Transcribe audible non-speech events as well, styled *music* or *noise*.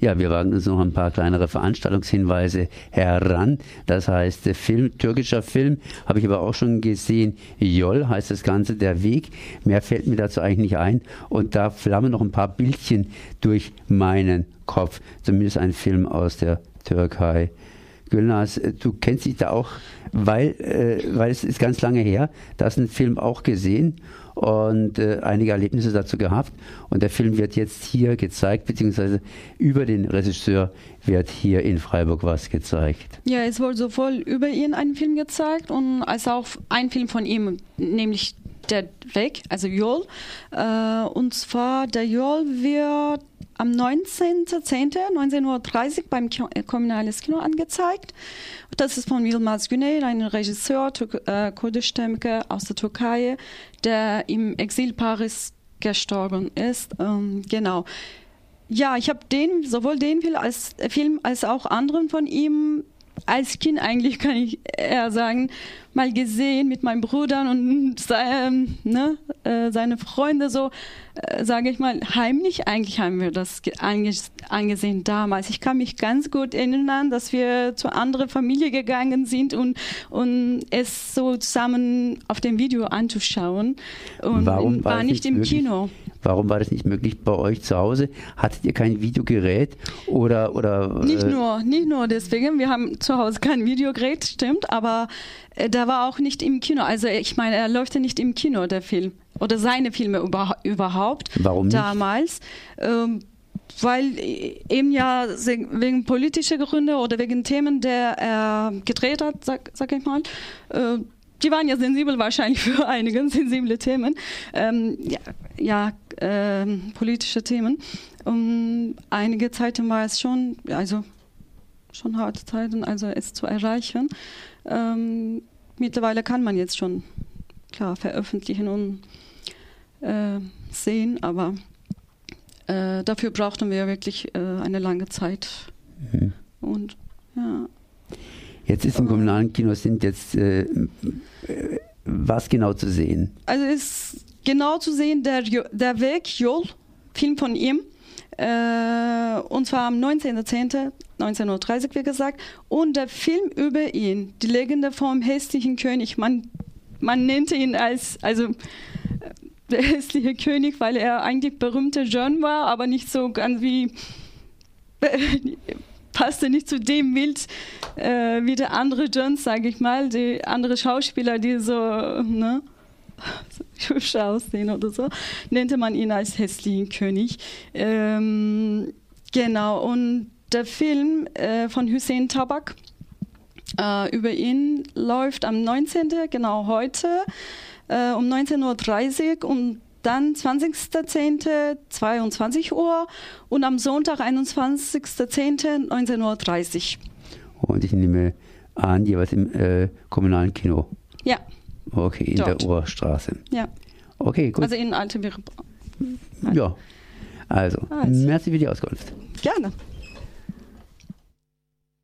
Ja, wir wagen uns noch ein paar kleinere Veranstaltungshinweise heran. Das heißt, Film, türkischer Film, habe ich aber auch schon gesehen. Jol heißt das Ganze, der Weg. Mehr fällt mir dazu eigentlich nicht ein. Und da flammen noch ein paar Bildchen durch meinen Kopf. Zumindest ein Film aus der Türkei. Gülnaz, äh, du kennst dich da auch, weil, äh, weil es ist ganz lange her, da hast einen Film auch gesehen und äh, einige Erlebnisse dazu gehabt. Und der Film wird jetzt hier gezeigt, beziehungsweise über den Regisseur wird hier in Freiburg was gezeigt. Ja, es wurde sowohl über ihn ein Film gezeigt und als auch ein Film von ihm, nämlich Der Weg, also Jol. Äh, und zwar der Jol wird am 19.10.19.30 Uhr beim äh, Kommunales Kino angezeigt. Das ist von Yilmaz Güney, ein Regisseur, äh, kurdischstämmiger aus der Türkei, der im Exil Paris gestorben ist. Ähm, genau. Ja, ich habe den, sowohl den Film als, Film als auch anderen von ihm als Kind eigentlich, kann ich eher sagen, mal gesehen mit meinen Brüdern und sein, ne, äh, seine Freunde so, äh, sage ich mal, heimlich eigentlich haben wir das angesehen damals. Ich kann mich ganz gut erinnern, dass wir zu anderer Familie gegangen sind und, und es so zusammen auf dem Video anzuschauen und Warum war, war nicht im möglich? Kino. Warum war das nicht möglich bei euch zu Hause? Hattet ihr kein Videogerät oder oder? Nicht äh nur, nicht nur deswegen. Wir haben zu Hause kein Videogerät, stimmt, aber äh, der war auch nicht im Kino. Also ich meine, er läuft ja nicht im Kino, der Film oder seine Filme über, überhaupt. Warum nicht? Damals. Ähm, weil eben ja wegen politischer Gründe oder wegen Themen, der er gedreht hat, sag, sag ich mal, äh, die waren ja sensibel wahrscheinlich *laughs* für einige sensible Themen, ähm, ja, ja ähm, politische Themen. Um einige Zeiten war es schon, also schon harte Zeiten, also es zu erreichen. Ähm, mittlerweile kann man jetzt schon klar veröffentlichen und äh, sehen, aber äh, dafür brauchten wir wirklich äh, eine lange Zeit. Mhm. Und ja. Jetzt ist im kommunalen Kino sind jetzt äh, was genau zu sehen? Also ist genau zu sehen der, der Weg, Jol, Film von ihm. Äh, und zwar am 19.10.1930, wie gesagt. Und der Film über ihn, die Legende vom hässlichen König. Man, man nannte ihn als, also äh, der hässliche König, weil er eigentlich berühmter John war, aber nicht so ganz wie *laughs* passte nicht zu dem Bild äh, wie der andere Jones, sage ich mal, die andere Schauspieler, die so, ne, so hübsch aussehen oder so, nannte man ihn als hässlichen König. Ähm, genau, und der Film äh, von Hussein Tabak äh, über ihn läuft am 19., genau heute, äh, um 19.30 Uhr und dann 20.10. 22 Uhr und am Sonntag 21.10. 19.30 Uhr. Und ich nehme an, jeweils im äh, kommunalen Kino. Ja. Okay, in Dort. der Ohrstraße. Ja. Okay, gut. Also in Alte Ja. Also, also, merci für die Auskunft. Gerne.